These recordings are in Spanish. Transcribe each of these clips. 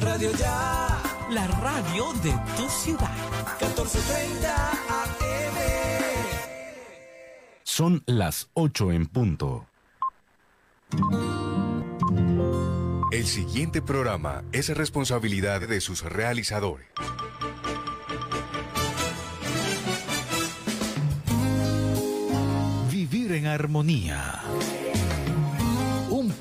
Radio Ya, la radio de tu ciudad. 1430 AM. Son las 8 en punto. El siguiente programa es responsabilidad de sus realizadores. Vivir en armonía.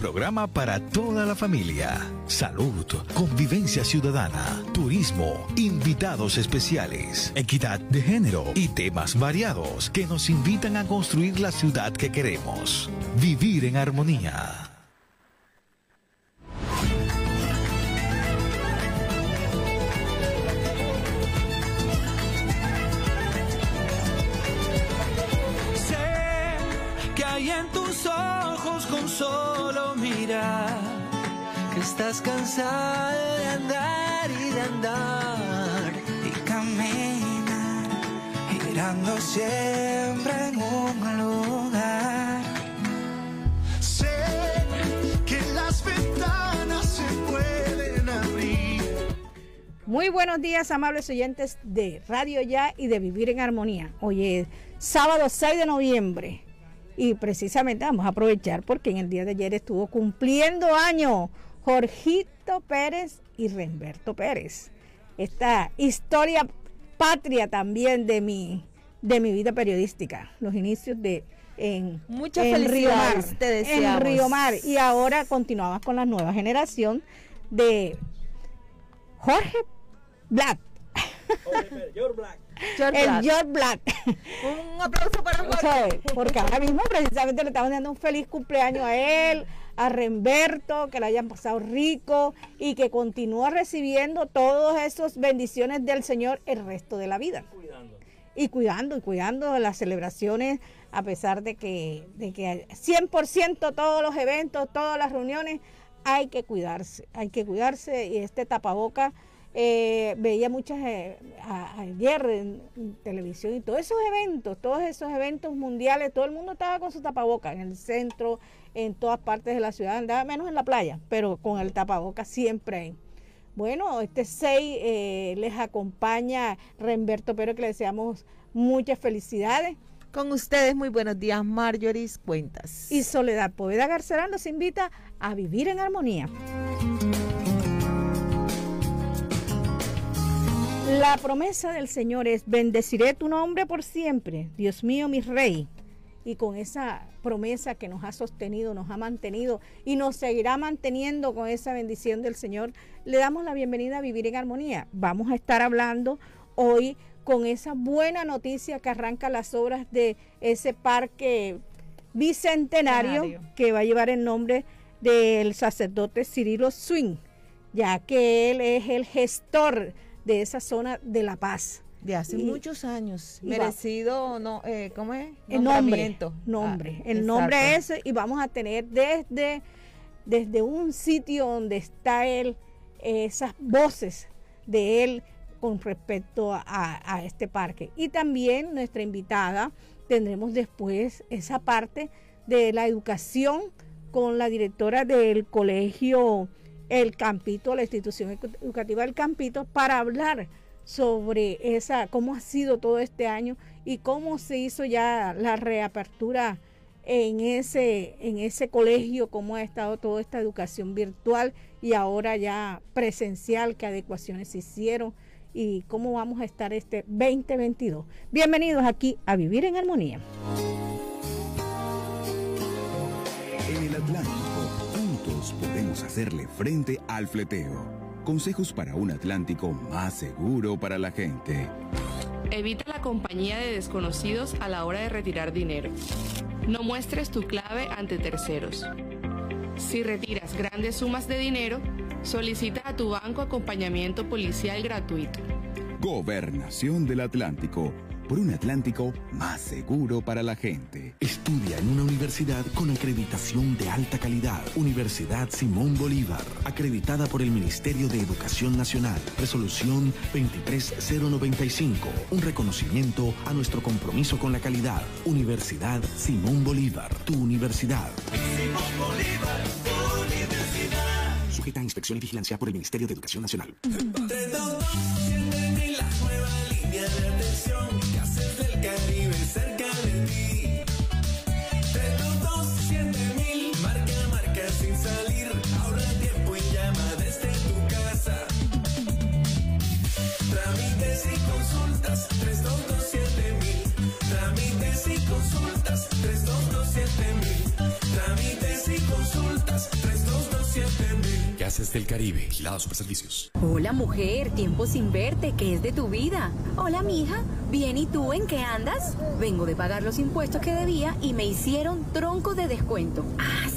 Programa para toda la familia. Salud, convivencia ciudadana, turismo, invitados especiales, equidad de género y temas variados que nos invitan a construir la ciudad que queremos. Vivir en armonía. Hay en tus ojos con solo mirar que estás cansado de andar y de andar y caminar girando siempre en un lugar. Sé que las ventanas se pueden abrir. Muy buenos días, amables oyentes de Radio Ya y de Vivir en Armonía. Hoy es sábado 6 de noviembre y precisamente vamos a aprovechar porque en el día de ayer estuvo cumpliendo año Jorgito Pérez y Remberto Pérez. Esta historia patria también de mi, de mi vida periodística, los inicios de en, Muchas en Río Mar, te en. Río Mar y ahora continuamos con la nueva generación de Jorge Black. George el Black. George Black. Un aplauso para Jorge. ¿Sabe? Porque ahora mismo precisamente le estamos dando un feliz cumpleaños a él, a Remberto, que le hayan pasado rico y que continúa recibiendo todas esas bendiciones del Señor el resto de la vida. Y cuidando, y cuidando las celebraciones, a pesar de que, de que 100% todos los eventos, todas las reuniones, hay que cuidarse, hay que cuidarse y este tapaboca eh, veía muchas eh, a- ayer en, en televisión y todos esos eventos, todos esos eventos mundiales, todo el mundo estaba con su tapaboca en el centro, en todas partes de la ciudad, andaba menos en la playa, pero con el tapaboca siempre hay. Bueno, este 6 eh, les acompaña Remberto Pero que le deseamos muchas felicidades. Con ustedes, muy buenos días, Marjorie Cuentas. Y Soledad Poveda Garcerán nos invita a vivir en armonía. La promesa del Señor es, bendeciré tu nombre por siempre, Dios mío, mi rey. Y con esa promesa que nos ha sostenido, nos ha mantenido y nos seguirá manteniendo con esa bendición del Señor, le damos la bienvenida a Vivir en Armonía. Vamos a estar hablando hoy con esa buena noticia que arranca las obras de ese parque bicentenario Centenario. que va a llevar el nombre del sacerdote Cirilo Swing, ya que él es el gestor de esa zona de La Paz. de hace y- muchos años. va- Merecido, no, eh, ¿cómo es? El nombre, nombre, Ah, el nombre es y vamos a tener desde, desde un sitio donde está él, esas voces de él con respecto a, a este parque. Y también nuestra invitada, tendremos después esa parte de la educación con la directora del colegio El Campito, la institución edu- educativa del Campito, para hablar sobre esa, cómo ha sido todo este año y cómo se hizo ya la reapertura en ese, en ese colegio, cómo ha estado toda esta educación virtual y ahora ya presencial, qué adecuaciones se hicieron y cómo vamos a estar este 2022. Bienvenidos aquí a Vivir en Armonía. En el Atlántico, juntos podemos hacerle frente al fleteo. Consejos para un Atlántico más seguro para la gente. Evita la compañía de desconocidos a la hora de retirar dinero. No muestres tu clave ante terceros. Si retiras grandes sumas de dinero, solicita a tu banco acompañamiento policial gratuito. Gobernación del Atlántico. Por un Atlántico más seguro para la gente. Estudia en una universidad con acreditación de alta calidad. Universidad Simón Bolívar, acreditada por el Ministerio de Educación Nacional. Resolución 23095. Un reconocimiento a nuestro compromiso con la calidad. Universidad Simón Bolívar, tu universidad. Simón Bolívar, tu universidad. Sujeta a inspección y vigilancia por el Ministerio de Educación Nacional. 322 Gases del Caribe, Gilado Superservicios. Hola mujer, tiempo sin verte, ¿qué es de tu vida? Hola mija, bien y tú en qué andas? Vengo de pagar los impuestos que debía y me hicieron tronco de descuento. ¿Ah,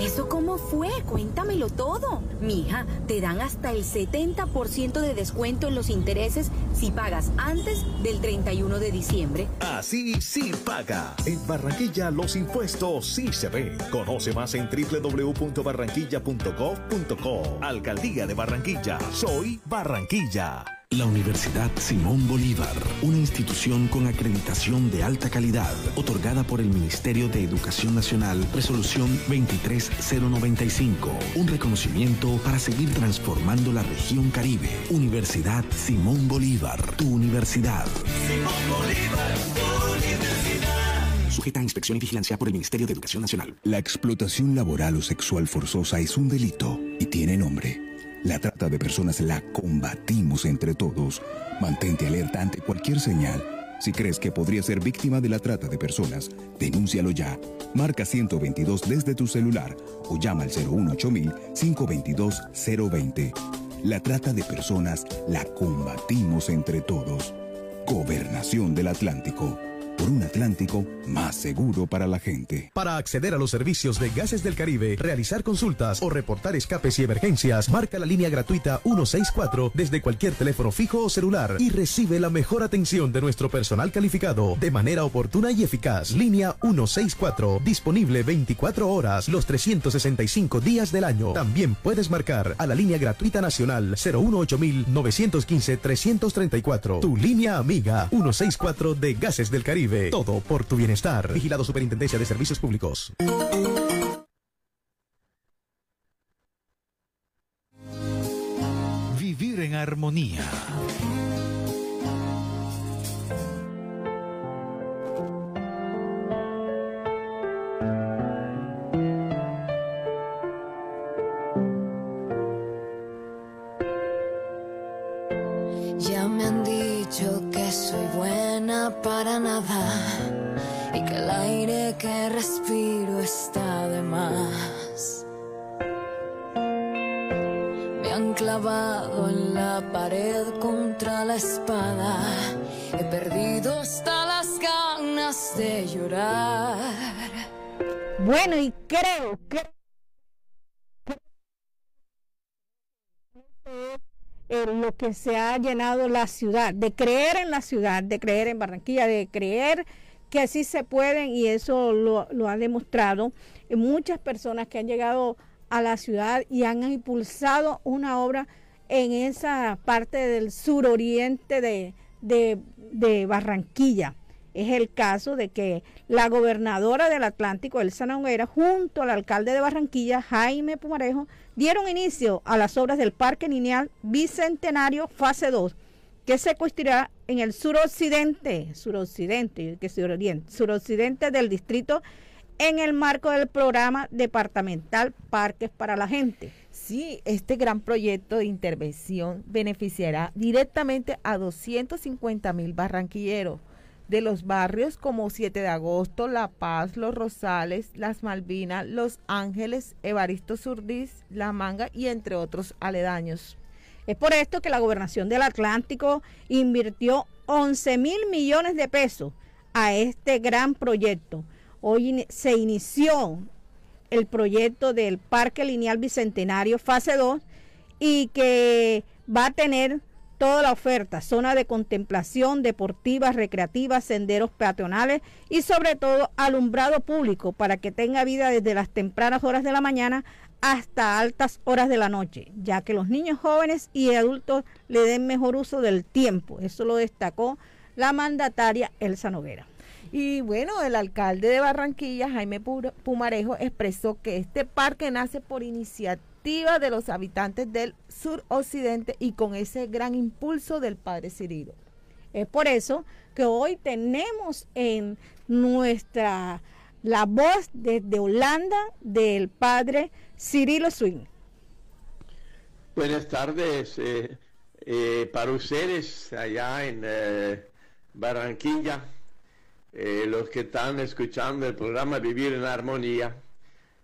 ¿Eso cómo fue? Cuéntamelo todo. Mija, te dan hasta el 70% de descuento en los intereses si pagas antes del 31 de diciembre. Así sí paga. En Barranquilla los impuestos sí se ven. Conoce más en www.barranquilla.gov.co. Alcaldía de Barranquilla. Soy Barranquilla. La Universidad Simón Bolívar, una institución con acreditación de alta calidad, otorgada por el Ministerio de Educación Nacional, resolución 23095, un reconocimiento para seguir transformando la región Caribe. Universidad Simón Bolívar, tu universidad. Simón Bolívar, tu universidad. Sujeta a inspección y vigilancia por el Ministerio de Educación Nacional. La explotación laboral o sexual forzosa es un delito y tiene nombre. La trata de personas la combatimos entre todos. Mantente alerta ante cualquier señal. Si crees que podría ser víctima de la trata de personas, denúncialo ya. Marca 122 desde tu celular o llama al 018-522-020. La trata de personas la combatimos entre todos. Gobernación del Atlántico. Por un Atlántico más seguro para la gente. Para acceder a los servicios de Gases del Caribe, realizar consultas o reportar escapes y emergencias, marca la línea gratuita 164 desde cualquier teléfono fijo o celular y recibe la mejor atención de nuestro personal calificado de manera oportuna y eficaz. Línea 164, disponible 24 horas los 365 días del año. También puedes marcar a la línea gratuita nacional 915 334 Tu línea amiga 164 de Gases del Caribe. Todo por tu bienestar. Vigilado Superintendencia de Servicios Públicos. Vivir en armonía. Perdido hasta las ganas de llorar. Bueno, y creo que en lo que se ha llenado la ciudad, de creer en la ciudad, de creer en Barranquilla, de creer que así se pueden y eso lo, lo ha demostrado muchas personas que han llegado a la ciudad y han impulsado una obra en esa parte del suroriente de, de, de Barranquilla. Es el caso de que la gobernadora del Atlántico, Elsa Noguera, junto al alcalde de Barranquilla, Jaime Pumarejo, dieron inicio a las obras del Parque Lineal Bicentenario Fase 2, que se construirá en el suroccidente, suroccidente, que suroriente, suroccidente del distrito en el marco del programa departamental Parques para la Gente. Sí, este gran proyecto de intervención beneficiará directamente a 250 mil barranquilleros de los barrios como 7 de agosto, La Paz, Los Rosales, Las Malvinas, Los Ángeles, Evaristo Surdís, La Manga y entre otros aledaños. Es por esto que la gobernación del Atlántico invirtió 11 mil millones de pesos a este gran proyecto. Hoy se inició el proyecto del Parque Lineal Bicentenario Fase 2 y que va a tener toda la oferta, zona de contemplación, deportiva, recreativa, senderos peatonales y sobre todo alumbrado público para que tenga vida desde las tempranas horas de la mañana hasta altas horas de la noche, ya que los niños jóvenes y adultos le den mejor uso del tiempo. Eso lo destacó la mandataria Elsa Noguera. Y bueno, el alcalde de Barranquilla, Jaime Pumarejo, expresó que este parque nace por iniciativa de los habitantes del suroccidente y con ese gran impulso del padre Cirilo. Es por eso que hoy tenemos en nuestra la voz desde Holanda del padre Cirilo Swing. Buenas tardes eh, eh, para ustedes allá en eh, Barranquilla, los que están escuchando el programa Vivir en Armonía.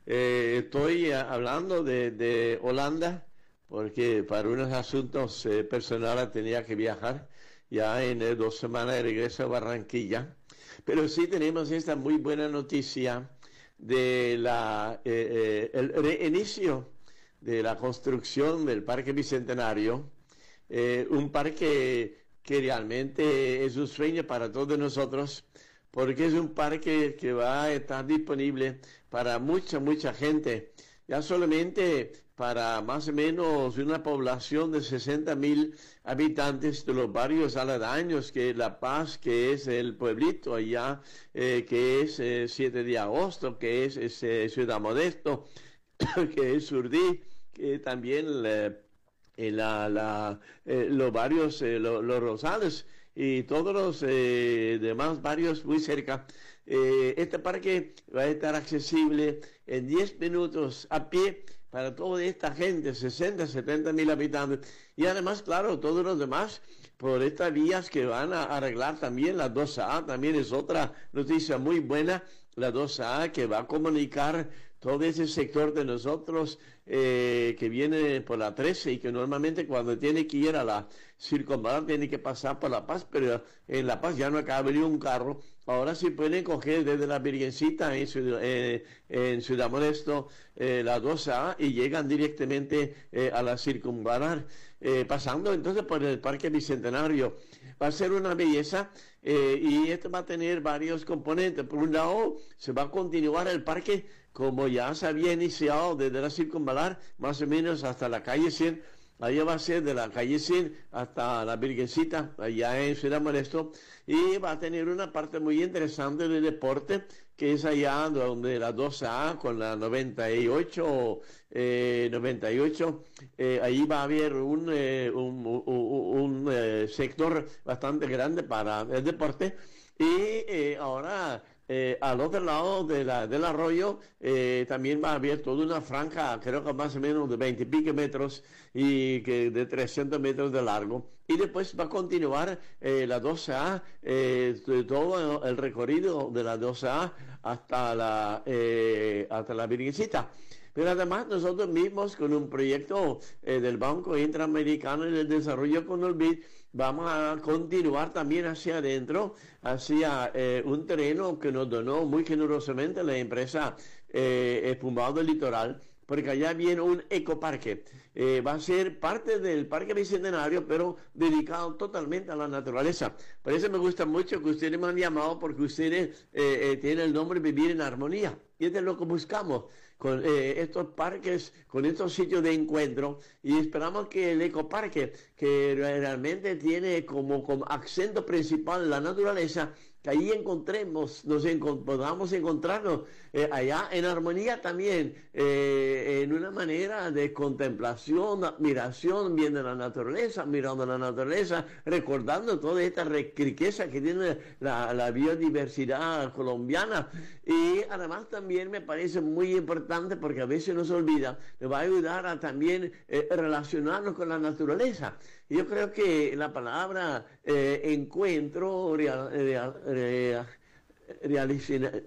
estoy hablando de, Holanda porque para unos asuntos personales tenía que viajar ya en dos semanas de regreso a Barranquilla. Pero sí tenemos esta muy buena noticia de la, eh, eh, el reinicio de la construcción del Parque Bicentenario, eh, un parque que realmente es un sueño para todos nosotros, porque es un parque que va a estar disponible para mucha, mucha gente, ya solamente para más o menos una población de 60 mil habitantes de los barrios aledaños, que es La Paz, que es el pueblito allá, eh, que es 7 eh, de agosto, que es, eh, Ciudad Modesto, que es Surdí, que también la, los barrios, los Rosales y todos los demás barrios muy cerca. este parque va a estar accesible en 10 minutos a pie para toda esta gente, 60, 70 mil habitantes. Y además, claro, todos los demás por estas vías que van a arreglar también la 2A, también es otra noticia muy buena, la 2A que va a comunicar todo ese sector de nosotros eh, que viene por la 13 y que normalmente cuando tiene que ir a la circunvalar tiene que pasar por La Paz, pero en La Paz ya no acaba de un carro. Ahora sí pueden coger desde la Virgencita en Ciudad, eh, en Ciudad Modesto eh, la 2A y llegan directamente a la circunvalar, pasando entonces por el Parque Bicentenario. Va a ser una belleza y esto va a tener varios componentes. Por un lado, se va a continuar el parque como ya se había iniciado desde la circunvalar, más o menos hasta la calle 100, allá va a ser de la calle 100 hasta la Virgencita, allá en Ciudad Modesto, y va a tener una parte muy interesante de deporte, que es allá donde la 2A con la 98, 98, eh, eh, ahí va a haber un, eh, un, sector bastante grande para el deporte, y ahora eh, al otro lado de la, del arroyo eh, también va a haber toda una franja, creo que más o menos de 20 y pico metros y que de 300 metros de largo. Y después va a continuar eh, la 12A, todo el recorrido de la 12A hasta la, hasta la Virgencita. Pero además nosotros mismos con un proyecto del Banco Interamericano de Desarrollo con el BID, vamos a continuar también hacia adentro, hacia eh, un terreno que nos donó muy generosamente la empresa eh, Espumado del Litoral, porque allá viene un ecoparque. Eh, va a ser parte del Parque Bicentenario, pero dedicado totalmente a la naturaleza. Por eso me gusta mucho que ustedes me han llamado, porque ustedes tienen el nombre Vivir en Armonía. Y es de lo que buscamos con eh, estos parques, con estos sitios de encuentro y esperamos que el ecoparque, que realmente tiene como, como acento principal la naturaleza, que ahí encontremos, nos podamos encontrarnos eh, allá en armonía también, eh, en una manera de contemplación, admiración, viendo la naturaleza, mirando la naturaleza, recordando toda esta riqueza que tiene la, biodiversidad colombiana. Y además también me parece muy importante porque a veces nos olvida, me va a ayudar a también eh, relacionarnos con la naturaleza. Yo creo que la palabra encuentro, realici- reali-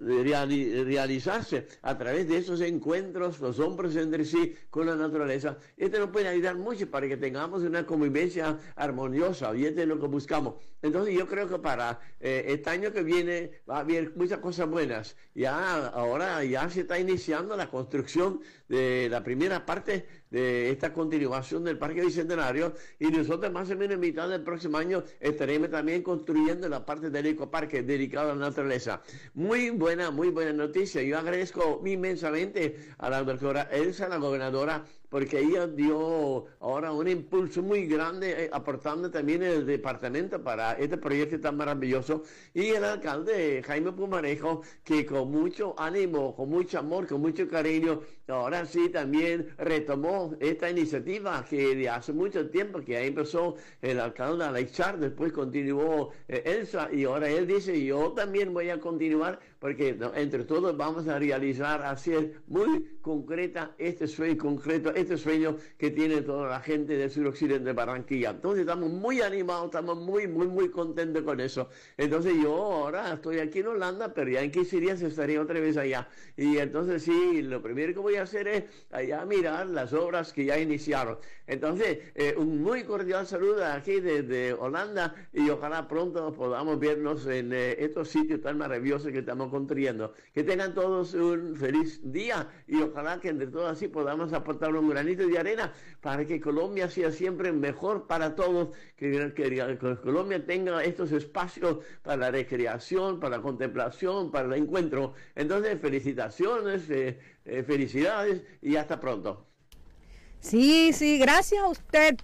realizarse a través de esos encuentros, los hombres entre sí con la naturaleza. Esto nos puede ayudar mucho para que tengamos una convivencia armoniosa y esto es lo que buscamos. Entonces yo creo que para eh, este año que viene va a haber muchas cosas buenas. Ya ahora ya se está iniciando la construcción de la primera parte de esta continuación del Parque Bicentenario y nosotros más o menos en mitad del próximo año estaremos también construyendo la parte del ecoparque dedicado a la naturaleza. Muy buena, muy buena noticia. Yo agradezco inmensamente a la doctora Elsa, la gobernadora, porque ella dio ahora un impulso muy grande, eh, aportando también el departamento para este proyecto tan maravilloso. Y el alcalde Jaime Pumarejo, que con mucho ánimo, con mucho amor, con mucho cariño, ahora sí también retomó esta iniciativa que de hace mucho tiempo, que ahí empezó el alcalde Aleixar, después continuó eh, Elsa, y ahora él dice, yo también voy a continuar, porque entre todos vamos a realizar, hacer muy concreta este sueño, concreto, este sueño que tiene toda la gente del suroccidente de Barranquilla. Entonces estamos muy animados, estamos muy, muy, muy contentos con eso. Entonces yo ahora estoy aquí en Holanda, pero ya en 15 días estaría otra vez allá. Y entonces sí, lo primero que voy a hacer es allá mirar las obras que ya iniciaron. Entonces, eh, un muy cordial saludo aquí desde Holanda y ojalá pronto podamos vernos en eh, estos sitios tan maravillosos que estamos Que tengan todos un feliz día y ojalá que entre todos así podamos aportar un granito de arena para que Colombia sea siempre mejor para todos, que, que- que Colombia tenga estos espacios para la recreación, para la contemplación, para el encuentro. Entonces, felicitaciones, eh, eh, felicidades y hasta pronto. Sí, sí, gracias a usted,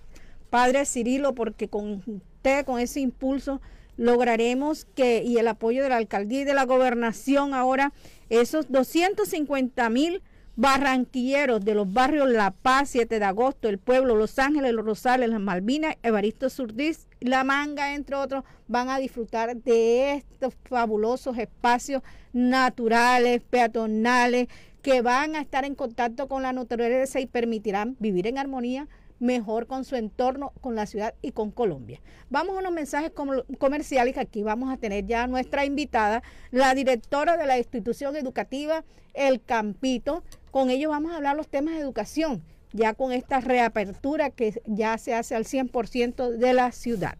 Padre Cirilo, porque con usted, con ese impulso, lograremos que, y el apoyo de la alcaldía y de la gobernación ahora, esos 250 mil barranquilleros de los barrios La Paz, 7 de agosto, El Pueblo, Los Ángeles, Los Rosales, Las Malvinas, Evaristo Surdís, La Manga, entre otros, van a disfrutar de estos fabulosos espacios naturales, peatonales, que van a estar en contacto con la naturaleza y permitirán vivir en armonía mejor con su entorno, con la ciudad y con Colombia. Vamos a unos mensajes com- comerciales que aquí vamos a tener ya a nuestra invitada, la directora de la institución educativa El Campito. Con ellos vamos a hablar los temas de educación, ya con esta reapertura que ya se hace al 100% de la ciudad.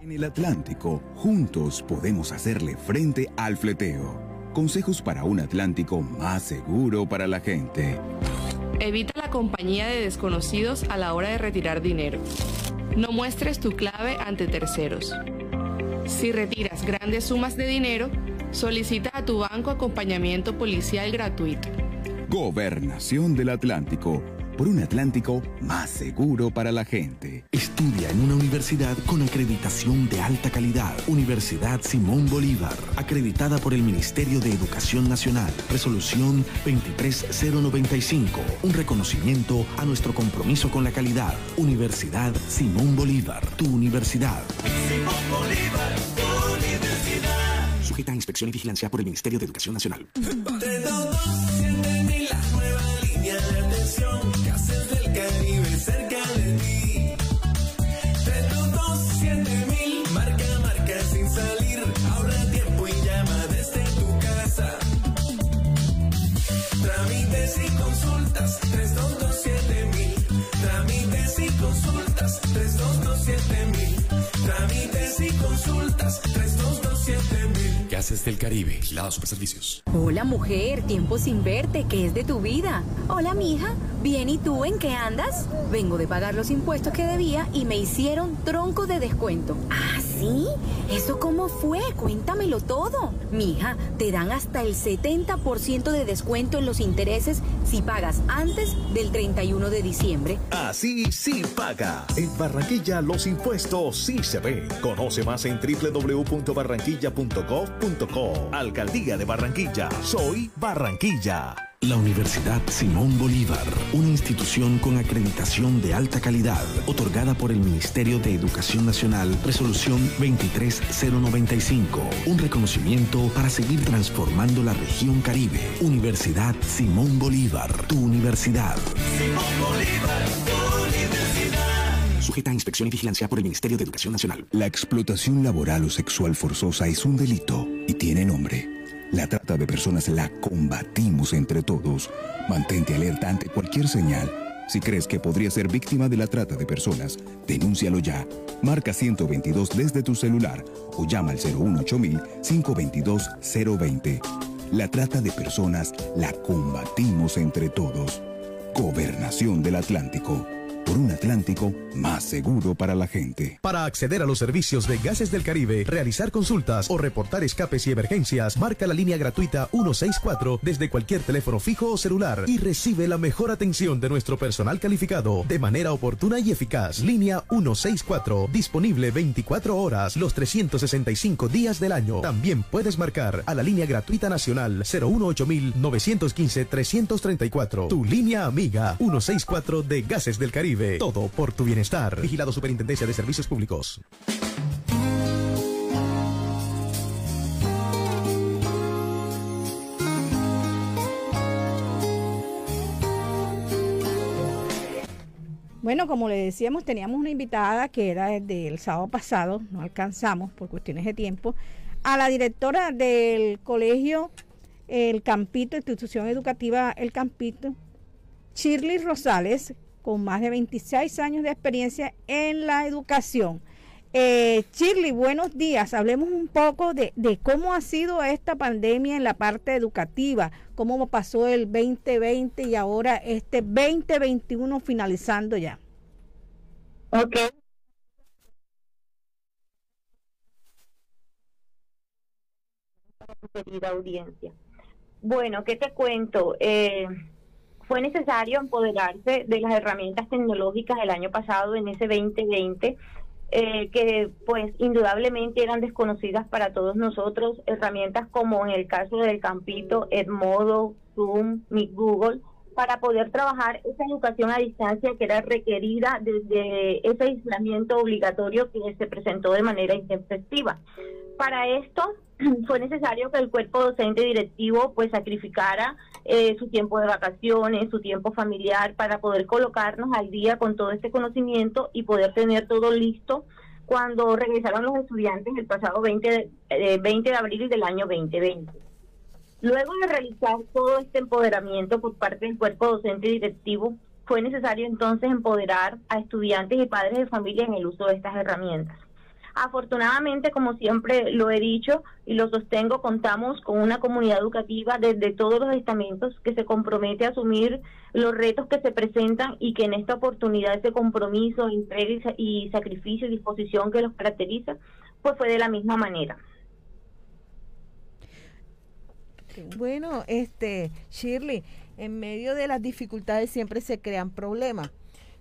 En el Atlántico, juntos podemos hacerle frente al fleteo. Consejos para un Atlántico más seguro para la gente. Evita la compañía de desconocidos a la hora de retirar dinero. No muestres tu clave ante terceros. Si retiras grandes sumas de dinero, solicita a tu banco acompañamiento policial gratuito. Gobernación del Atlántico. Por un Atlántico más seguro para la gente. Estudia en una universidad con acreditación de alta calidad. Universidad Simón Bolívar. Acreditada por el Ministerio de Educación Nacional. Resolución 23095. Un reconocimiento a nuestro compromiso con la calidad. Universidad Simón Bolívar. Tu universidad. Sujeta a inspección y vigilancia por el Ministerio de Educación Nacional. Y consultas, 322-7000. Gases del Caribe, Vigilados Superservicios. Hola mujer, tiempo sin verte, ¿qué es de tu vida? Hola mija, bien y tú en qué andas? Vengo de pagar los impuestos que debía y me hicieron tronco de descuento. ¿Ah, sí? ¿Eso cómo fue? Cuéntamelo todo. Mija, te dan hasta el 70% de descuento en los intereses si pagas antes del 31 de diciembre. Así sí paga. En Barranquilla los impuestos sí se ven. Conoce más en www.barranquilla.gov.co. Alcaldía de Barranquilla. Soy Barranquilla. La Universidad Simón Bolívar, una institución con acreditación de alta calidad, otorgada por el Ministerio de Educación Nacional, resolución 23095, un reconocimiento para seguir transformando la región Caribe. Universidad Simón Bolívar, tu universidad. Simón Bolívar, tu universidad. Sujeta a inspección y vigilancia por el Ministerio de Educación Nacional. La explotación laboral o sexual forzosa es un delito y tiene nombre. La trata de personas la combatimos entre todos. Mantente alerta ante cualquier señal. Si crees que podría ser víctima de la trata de personas, denúncialo ya. Marca 122 desde tu celular o llama al 522 020 La trata de personas la combatimos entre todos. Gobernación del Atlántico por un Atlántico más seguro para la gente. Para acceder a los servicios de Gases del Caribe, realizar consultas o reportar escapes y emergencias, marca la línea gratuita 164 desde cualquier teléfono fijo o celular y recibe la mejor atención de nuestro personal calificado de manera oportuna y eficaz. Línea 164, disponible 24 horas los 365 días del año. También puedes marcar a la línea gratuita nacional 915 334 Tu línea amiga 164 de Gases del Caribe. Todo por tu bienestar. Vigilado Superintendencia de Servicios Públicos. Bueno, como le decíamos, teníamos una invitada que era desde el sábado pasado, no alcanzamos por cuestiones de tiempo, a la directora del colegio El Campito, institución educativa El Campito, Shirley Rosales, con más de 26 años de experiencia en la educación. Eh, Shirley, buenos días. Hablemos un poco de, de, cómo ha sido esta pandemia en la parte educativa, cómo pasó el 2020 y ahora este 2021 finalizando ya. Ok. Querida audiencia. Bueno, ¿qué te cuento? Eh, fue necesario empoderarse de las herramientas tecnológicas el año pasado, en ese 2020, eh, que pues indudablemente eran desconocidas para todos nosotros, herramientas como en el caso del Campito, Edmodo, Zoom, Meet Google, para poder trabajar esa educación a distancia que era requerida desde ese aislamiento obligatorio que se presentó de manera intempestiva. Para esto fue necesario que el cuerpo docente directivo pues sacrificara eh, su tiempo de vacaciones, su tiempo familiar para poder colocarnos al día con todo este conocimiento y poder tener todo listo cuando regresaron los estudiantes el pasado 20 de, 20 eh, de abril del año 2020. Luego de realizar todo este empoderamiento por parte del cuerpo docente directivo, fue necesario entonces empoderar a estudiantes y padres de familia en el uso de estas herramientas. Afortunadamente, como siempre lo he dicho y lo sostengo, contamos con una comunidad educativa desde todos los estamentos que se compromete a asumir los retos que se presentan y que en esta oportunidad ese compromiso, entrega y sacrificio y disposición que los caracteriza, pues fue de la misma manera. Bueno, este Shirley, en medio de las dificultades siempre se crean problemas.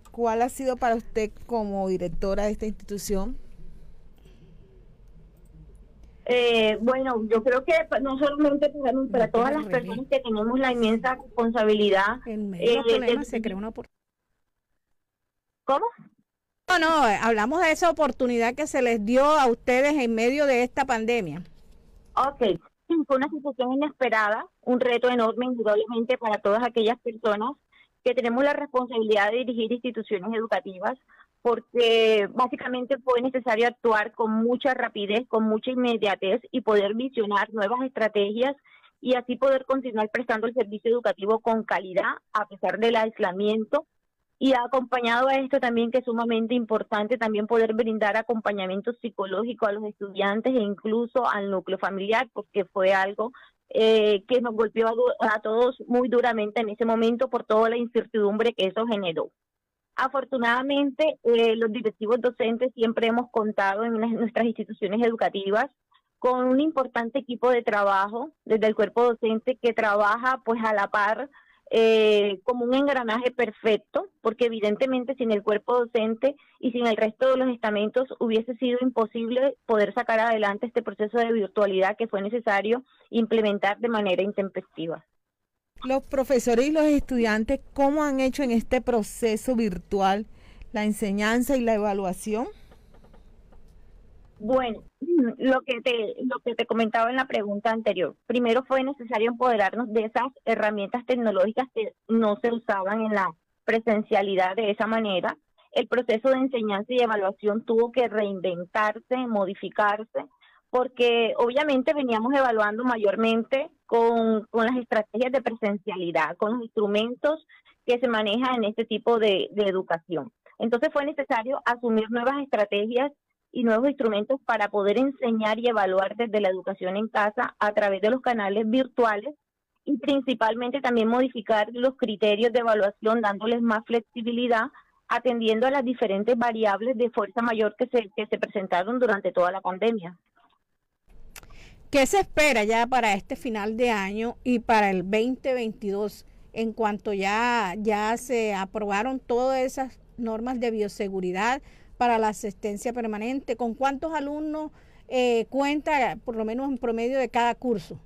¿Cuál ha sido para usted como directora de esta institución eh, bueno, yo creo que no solamente para todas las personas que tenemos la inmensa responsabilidad. En medio eh, se crea una oportunidad. ¿Cómo? No, no, hablamos de esa oportunidad que se les dio a ustedes en medio de esta pandemia. Ok, fue una situación inesperada, un reto enorme indudablemente para todas aquellas personas que tenemos la responsabilidad de dirigir instituciones educativas, porque básicamente fue necesario actuar con mucha rapidez, con mucha inmediatez y poder visionar nuevas estrategias y así poder continuar prestando el servicio educativo con calidad a pesar del aislamiento y acompañado a esto también que es sumamente importante también poder brindar acompañamiento psicológico a los estudiantes e incluso al núcleo familiar porque fue algo eh, que nos golpeó a, todos muy duramente en ese momento por toda la incertidumbre que eso generó. Afortunadamente, eh, los directivos docentes siempre hemos contado en nuestras instituciones educativas con un importante equipo de trabajo desde el cuerpo docente que trabaja pues a la par eh, como un engranaje perfecto, porque evidentemente sin el cuerpo docente y sin el resto de los estamentos hubiese sido imposible poder sacar adelante este proceso de virtualidad que fue necesario implementar de manera intempestiva. Los profesores y los estudiantes, ¿cómo han hecho en este proceso virtual la enseñanza y la evaluación? Bueno, lo que te lo que te comentaba en la pregunta anterior. Primero fue necesario empoderarnos de esas herramientas tecnológicas que no se usaban en la presencialidad de esa manera. el proceso de enseñanza y evaluación tuvo que reinventarse, modificarse, porque obviamente veníamos evaluando mayormente con, con las estrategias de presencialidad, con los instrumentos que se manejan en este tipo de, de educación. Entonces fue necesario asumir nuevas estrategias y nuevos instrumentos para poder enseñar y evaluar desde la educación en casa a través de los canales virtuales y principalmente también modificar los criterios de evaluación dándoles más flexibilidad atendiendo a las diferentes variables de fuerza mayor que se, que se presentaron durante toda la pandemia. ¿Qué se espera ya para este final de año y para el 2022 en cuanto ya, ya se aprobaron todas esas normas de bioseguridad para la asistencia permanente? ¿Con cuántos alumnos eh, cuenta por lo menos en promedio de cada curso?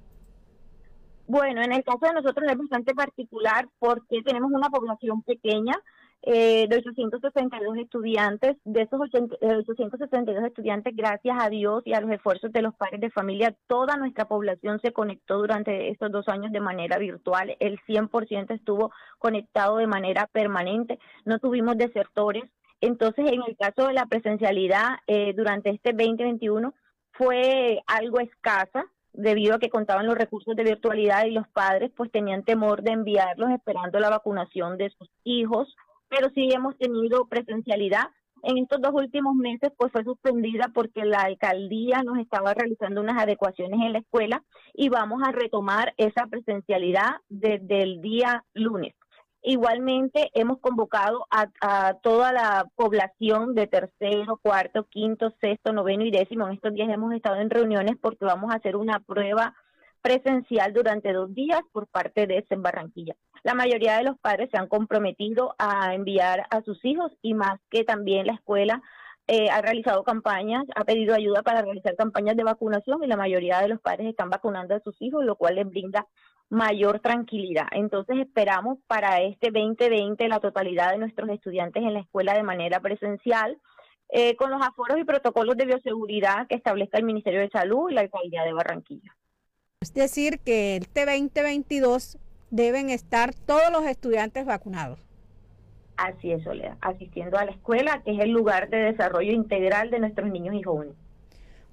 Bueno, en el caso de nosotros es bastante particular porque tenemos una población pequeña eh, de 862 estudiantes. De esos 862 eh, estudiantes, gracias a Dios y a los esfuerzos de los padres de familia, toda nuestra población se conectó durante estos dos años de manera virtual. El 100% estuvo conectado de manera permanente. No tuvimos desertores. Entonces, en el caso de la presencialidad, eh, durante este 2021 fue algo escasa debido a que contaban los recursos de virtualidad y los padres pues tenían temor de enviarlos esperando la vacunación de sus hijos, pero sí hemos tenido presencialidad. En estos dos últimos meses pues fue suspendida porque la alcaldía nos estaba realizando unas adecuaciones en la escuela y vamos a retomar esa presencialidad desde el día lunes. Igualmente hemos convocado a, toda la población de tercero, cuarto, quinto, sexto, noveno y décimo. En estos días hemos estado en reuniones porque vamos a hacer una prueba presencial durante dos días por parte de en Barranquilla. La mayoría de los padres se han comprometido a enviar a sus hijos y más que también la escuela eh, ha realizado campañas, ha pedido ayuda para realizar campañas de vacunación y la mayoría de los padres están vacunando a sus hijos, lo cual les brinda mayor tranquilidad. Entonces esperamos para este 2020 la totalidad de nuestros estudiantes en la escuela de manera presencial, eh, con los aforos y protocolos de bioseguridad que establezca el Ministerio de Salud y la Alcaldía de Barranquilla. Es decir, que este 2022 deben estar todos los estudiantes vacunados. Así es, Soledad, asistiendo a la escuela, que es el lugar de desarrollo integral de nuestros niños y jóvenes.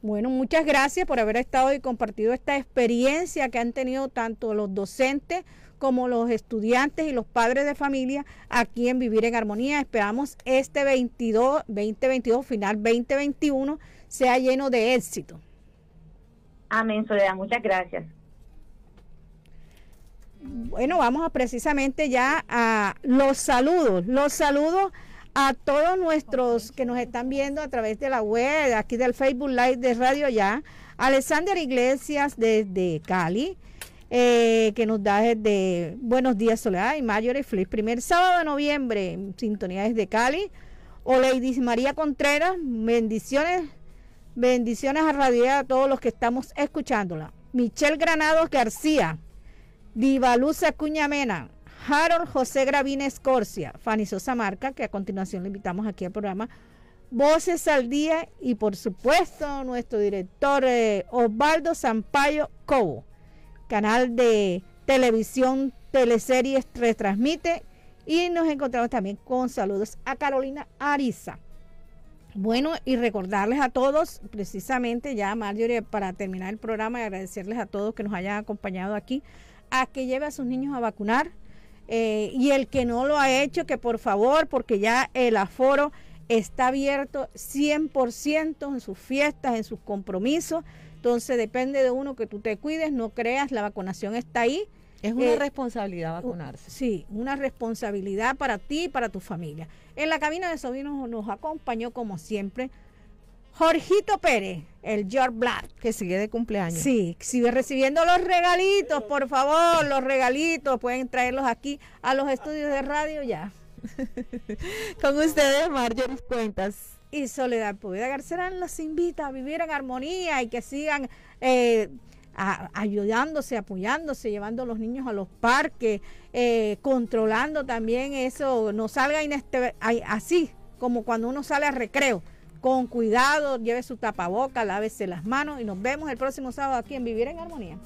Bueno, muchas gracias por haber estado y compartido esta experiencia que han tenido tanto los docentes como los estudiantes y los padres de familia aquí en Vivir en Armonía. Esperamos este 22, 2022, final 2021, sea lleno de éxito. Amén, Soledad, muchas gracias. Bueno, vamos a precisamente ya a los saludos. Los saludos a todos nuestros que nos están viendo a través de la web, aquí del Facebook Live de Radio Ya, Alexander Iglesias desde Cali, eh, que nos da desde Buenos Días Soledad y Mayor Flip, primer sábado de noviembre, en sintonía desde Cali. O Lady María Contreras, bendiciones, bendiciones a Radio a todos los que estamos escuchándola. Michelle Granados García, Divaluza Cuñamena, Harold José Gravina Escorcia, Fanny Sosa Marca, que a continuación le invitamos aquí al programa Voces al Día y por supuesto nuestro director eh, Osvaldo Sampaio Cobo, canal de televisión, teleseries, retransmite y nos encontramos también con saludos a Carolina Ariza. Bueno, y recordarles a todos, precisamente ya Marjorie, para terminar el programa y agradecerles a todos que nos hayan acompañado aquí, a que lleve a sus niños a vacunar eh, y el que no lo ha hecho, que por favor, porque ya el aforo está abierto 100% en sus fiestas, en sus compromisos. Entonces depende de uno que tú te cuides, no creas, la vacunación está ahí. Es una eh, responsabilidad vacunarse. Sí, una responsabilidad para ti y para tu familia. En la cabina de sobrinos nos acompañó como siempre Jorgito Pérez, el George Black. Que sigue de cumpleaños. Sí, sigue recibiendo los regalitos, por favor, los regalitos. Pueden traerlos aquí a los estudios de radio ya. Con ustedes, Marjorie Cuentas. Y Soledad Poveda Garcerán los invita a vivir en armonía y que sigan eh, ayudándose, apoyándose, llevando a los niños a los parques, eh, controlando también eso, no salga así como cuando uno sale a recreo con cuidado, lleve su tapaboca, lávese las manos y nos vemos el próximo sábado aquí en Vivir en Armonía.